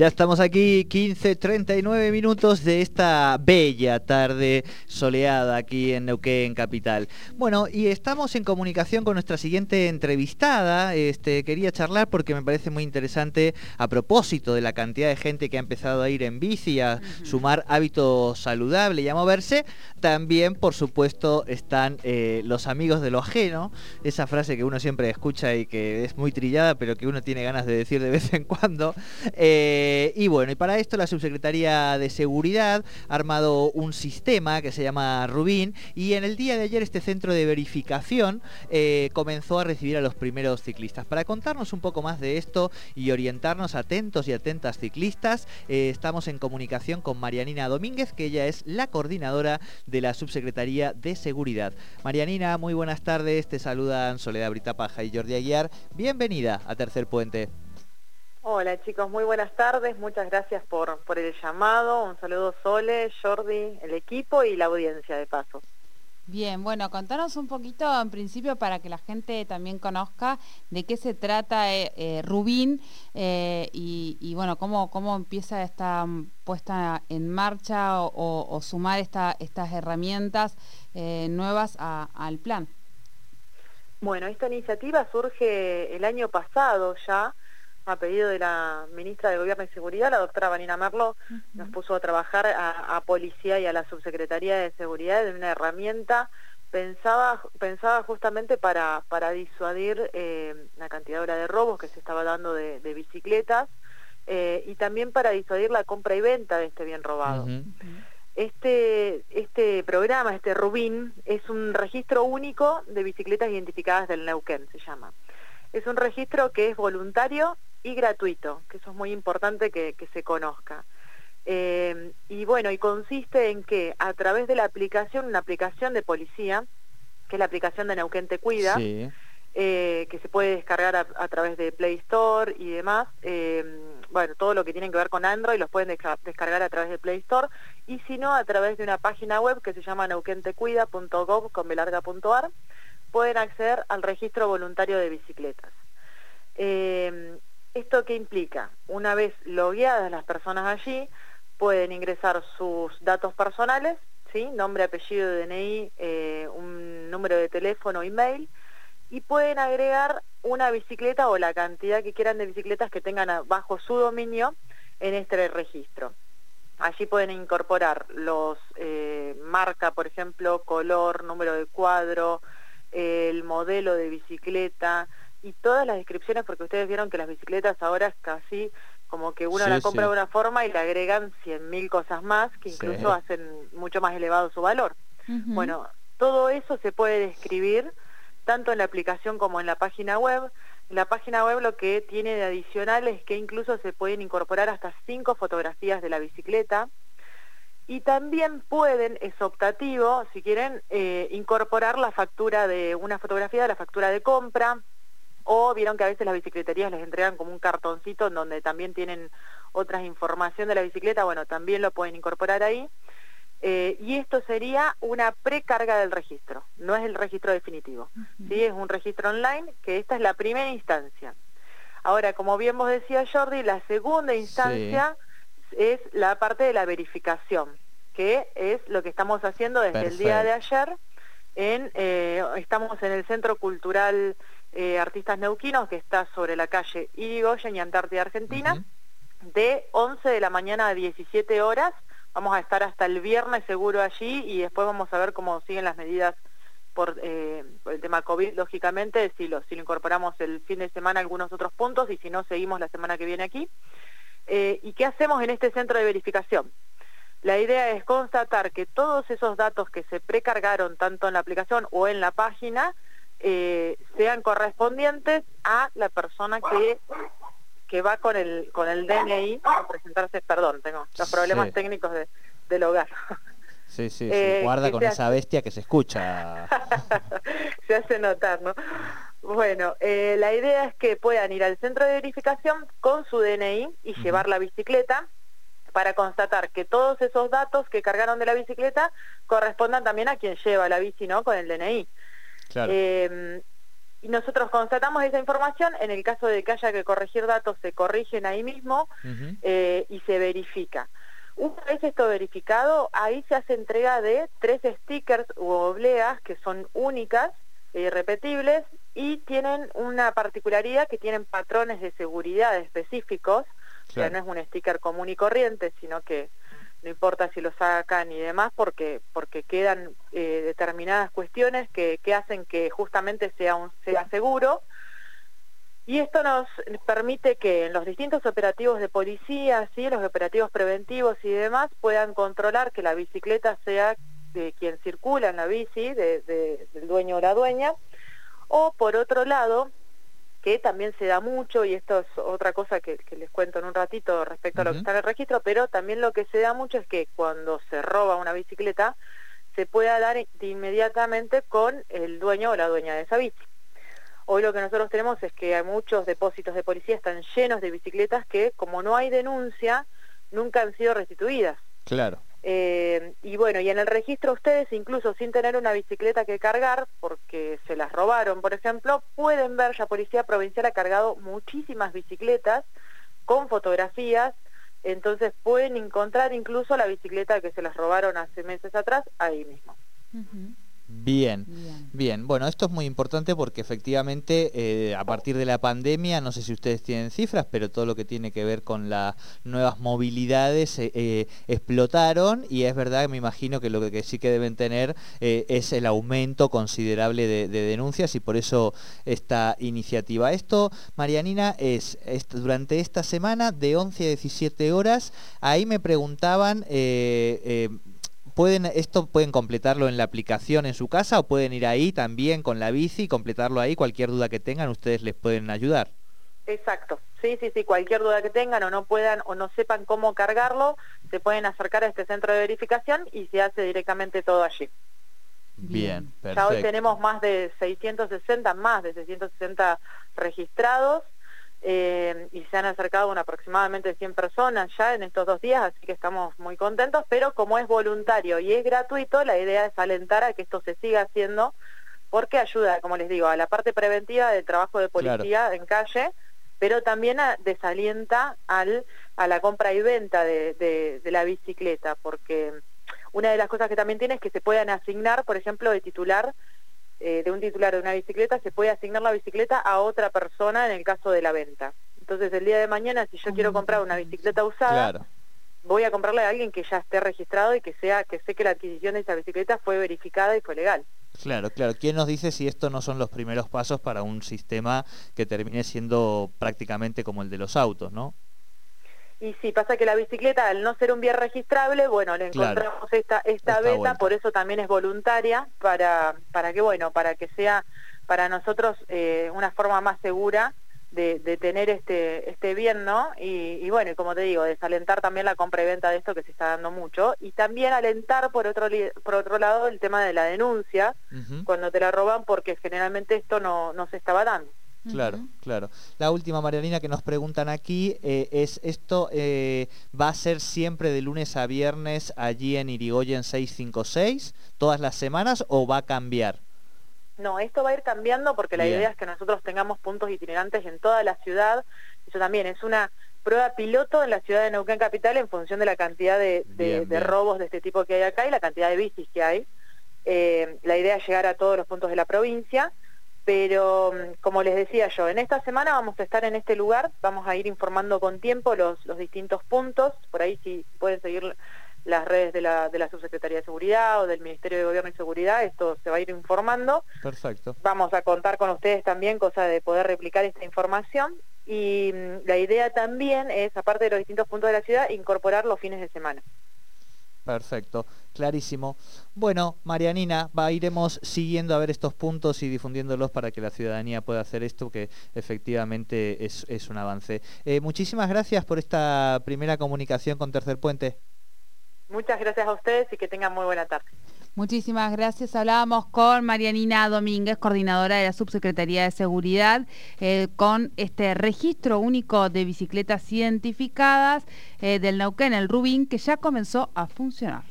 Ya estamos aquí, 15, 39 minutos de esta bella tarde soleada aquí en Neuquén Capital. Bueno, y estamos en comunicación con nuestra siguiente entrevistada. Este, quería charlar porque me parece muy interesante a propósito de la cantidad de gente que ha empezado a ir en bici, a sumar hábitos saludables y a moverse. También, por supuesto, están eh, los amigos de lo ajeno, esa frase que uno siempre escucha y que es muy trillada, pero que uno tiene ganas de decir de vez en cuando. Eh, eh, y bueno, y para esto la Subsecretaría de Seguridad ha armado un sistema que se llama Rubín y en el día de ayer este centro de verificación eh, comenzó a recibir a los primeros ciclistas. Para contarnos un poco más de esto y orientarnos atentos y atentas ciclistas, eh, estamos en comunicación con Marianina Domínguez, que ella es la coordinadora de la Subsecretaría de Seguridad. Marianina, muy buenas tardes, te saludan Soledad Britapaja y Jordi Aguiar. Bienvenida a Tercer Puente. Hola chicos, muy buenas tardes, muchas gracias por, por el llamado, un saludo Sole, Jordi, el equipo y la audiencia de paso. Bien, bueno, contanos un poquito en principio para que la gente también conozca de qué se trata eh, eh, Rubín eh, y, bueno, cómo, cómo empieza esta puesta en marcha o, sumar esta, estas herramientas nuevas al plan. Bueno, esta iniciativa surge el año pasado ya, a pedido de la ministra de Gobierno y Seguridad, la doctora Vanina Merlo, nos puso a trabajar a, Policía y a la Subsecretaría de Seguridad en una herramienta pensaba, pensaba justamente para, para disuadir eh, la cantidad de robos que se estaba dando de, bicicletas eh, y también para disuadir la compra y venta de este bien robado. Este, este programa, este Rubín, es un registro único de bicicletas identificadas del Neuquén, se llama. Es un registro que es voluntario y gratuito, que eso es muy importante que, se conozca. Eh, y bueno, y consiste en que a través de la aplicación, una aplicación de policía, que es la aplicación de Neuquén Te Cuida, eh, que se puede descargar a, través de Play Store y demás, eh, bueno, todo lo que tiene que ver con Android los pueden descargar a través de Play Store, y si no, a través de una página web que se llama neuquentecuida.gov.ar, pueden acceder al registro voluntario de bicicletas. ¿Esto qué implica? Una vez logueadas las personas allí, pueden ingresar sus datos personales, ¿sí? nombre, apellido, DNI, eh, un número de teléfono, email, y pueden agregar una bicicleta o la cantidad que quieran de bicicletas que tengan bajo su dominio en este registro. Allí pueden incorporar los eh, marca, por ejemplo, color, número de cuadro, el modelo de bicicleta, y todas las descripciones, porque ustedes vieron que las bicicletas ahora es casi como que uno la compra de una forma y le agregan 100.000 cosas más que incluso hacen mucho más elevado su valor. Bueno, todo eso se puede describir tanto en la aplicación como en la página web. En la página web lo que tiene de adicional es que incluso se pueden incorporar hasta cinco fotografías de la bicicleta y también pueden, es optativo, si quieren, eh, incorporar la factura de una fotografía de la factura de compra, o vieron que a veces las bicicleterías les entregan como un cartoncito en donde también tienen otras información de la bicicleta, bueno, también lo pueden incorporar ahí. Eh, y esto sería una precarga del registro, no es el registro definitivo. ¿sí? Es un registro online, que esta es la primera instancia. Ahora, como bien vos decía Jordi, la segunda instancia es la parte de la verificación, que es lo que estamos haciendo desde el día de ayer. En, eh, estamos en el Centro Cultural eh, artistas neuquinos, que está sobre la calle Irigoyen y Antártida, Argentina, de 11 de la mañana a 17 horas. Vamos a estar hasta el viernes seguro allí y después vamos a ver cómo siguen las medidas por, eh, el tema COVID, lógicamente, si lo, si lo incorporamos el fin de semana algunos otros puntos y si no, seguimos la semana que viene aquí. Eh, ¿Y qué hacemos en este centro de verificación? La idea es constatar que todos esos datos que se precargaron tanto en la aplicación o en la página eh, sean correspondientes a la persona que que va con el con el DNI a presentarse, perdón, tengo los problemas técnicos de, del hogar. Sí, sí, eh, guarda con esa bestia que se escucha. se hace notar, ¿no? Bueno, eh, la idea es que puedan ir al centro de verificación con su DNI y llevar la bicicleta para constatar que todos esos datos que cargaron de la bicicleta correspondan también a quien lleva la bici, ¿no? Con el DNI. Em, y nosotros constatamos esa información, en el caso de que haya que corregir datos, se corrigen ahí mismo eh, y se verifica. Una vez esto verificado, ahí se hace entrega de tres stickers u obleas que son únicas e irrepetibles y tienen una particularidad que tienen patrones de seguridad específicos, o sea, no es un sticker común y corriente, sino que no importa si lo sacan y demás, porque, porque quedan eh, determinadas cuestiones que, que, hacen que justamente sea, un, sea seguro. Y esto nos permite que en los distintos operativos de policía, ¿sí? los operativos preventivos y demás, puedan controlar que la bicicleta sea de quien circula en la bici, de, del dueño o la dueña, o por otro lado, que también se da mucho, y esto es otra cosa que, les cuento en un ratito respecto a lo que está en el registro, pero también lo que se da mucho es que cuando se roba una bicicleta, se pueda dar inmediatamente con el dueño o la dueña de esa bici. Hoy lo que nosotros tenemos es que hay muchos depósitos de policía están llenos de bicicletas que, como no hay denuncia, nunca han sido restituidas. Claro. Eh, y bueno, y en el registro ustedes, incluso sin tener una bicicleta que cargar, porque se las robaron, por ejemplo, pueden ver, ya Policía Provincial ha cargado muchísimas bicicletas con fotografías, entonces pueden encontrar incluso la bicicleta que se las robaron hace meses atrás ahí mismo. Bien, bien, Bueno, esto es muy importante porque efectivamente eh, a partir de la pandemia, no sé si ustedes tienen cifras, pero todo lo que tiene que ver con las nuevas movilidades eh, eh, explotaron y es verdad, me imagino que lo que, sí que deben tener es el aumento considerable de, denuncias y por eso esta iniciativa. Esto, Marianina, es, es, durante esta semana de 11 a 17 horas, ahí me preguntaban pueden esto pueden completarlo en la aplicación en su casa o pueden ir ahí también con la bici y completarlo ahí cualquier duda que tengan ustedes les pueden ayudar. Exacto. Sí sí sí cualquier duda que tengan o no puedan o no sepan cómo cargarlo se pueden acercar a este centro de verificación y se hace directamente todo allí. Bien perfecto. ya hoy tenemos más de 660 más de 660 registrados eh, y se han acercado aproximadamente 100 personas ya en estos dos días, así que estamos muy contentos, pero como es voluntario y es gratuito, la idea es alentar a que esto se siga haciendo porque ayuda, como les digo, a la parte preventiva del trabajo de policía en calle, pero también desalienta al, a la compra y venta de, de la bicicleta, porque una de las cosas que también tiene es que se puedan asignar, por ejemplo, de titular eh, de un titular de una bicicleta, se puede asignar la bicicleta a otra persona en el caso de la venta. Entonces, el día de mañana, si yo quiero comprar una bicicleta usada, voy a comprarle a alguien que ya esté registrado y que sea que sé que la adquisición de esa bicicleta fue verificada y fue legal. Claro, claro. ¿Quién nos dice si estos no son los primeros pasos para un sistema que termine siendo prácticamente como el de los autos, no? Y sí, pasa que la bicicleta, al no ser un bien registrable, bueno, le encontramos esta, esta beta, por eso también es voluntaria, para, para que, bueno, para que sea para nosotros eh, una forma más segura de, de, tener este, este bien, ¿no? Y, y, bueno, como te digo, desalentar también la compra y venta de esto que se está dando mucho, y también alentar por otro, por otro lado el tema de la denuncia, cuando te la roban, porque generalmente esto no, no se estaba dando. Claro, claro. La última, Marianina, que nos preguntan aquí eh, es, ¿esto eh, va a ser siempre de lunes a viernes allí en Irigoyen 656, todas las semanas, o va a cambiar? No, esto va a ir cambiando porque la idea es que nosotros tengamos puntos itinerantes en toda la ciudad. Eso también es una prueba piloto en la ciudad de Neuquén Capital en función de la cantidad de, robos de este tipo que hay acá y la cantidad de bicis que hay. Eh, la idea es llegar a todos los puntos de la provincia pero mm, como les decía yo, en esta semana vamos a estar en este lugar, vamos a ir informando con tiempo los, los distintos puntos, por ahí si pueden seguir las redes de la, de la Subsecretaría de Seguridad o del Ministerio de Gobierno y Seguridad, esto se va a ir informando. Perfecto. Vamos a contar con ustedes también, cosa de poder replicar esta información. Y mm, la idea también es, aparte de los distintos puntos de la ciudad, incorporar los fines de semana. Perfecto, clarísimo. Bueno, Marianina, va, iremos siguiendo a ver estos puntos y difundiéndolos para que la ciudadanía pueda hacer esto, que efectivamente es, un avance. Eh, muchísimas gracias por esta primera comunicación con Tercer Puente. Muchas gracias a ustedes y que tengan muy buena tarde. Muchísimas gracias. Hablábamos con Marianina Domínguez, coordinadora de la Subsecretaría de Seguridad, eh, con este registro único de bicicletas identificadas eh, del Neuquén, el Rubín, que ya comenzó a funcionar.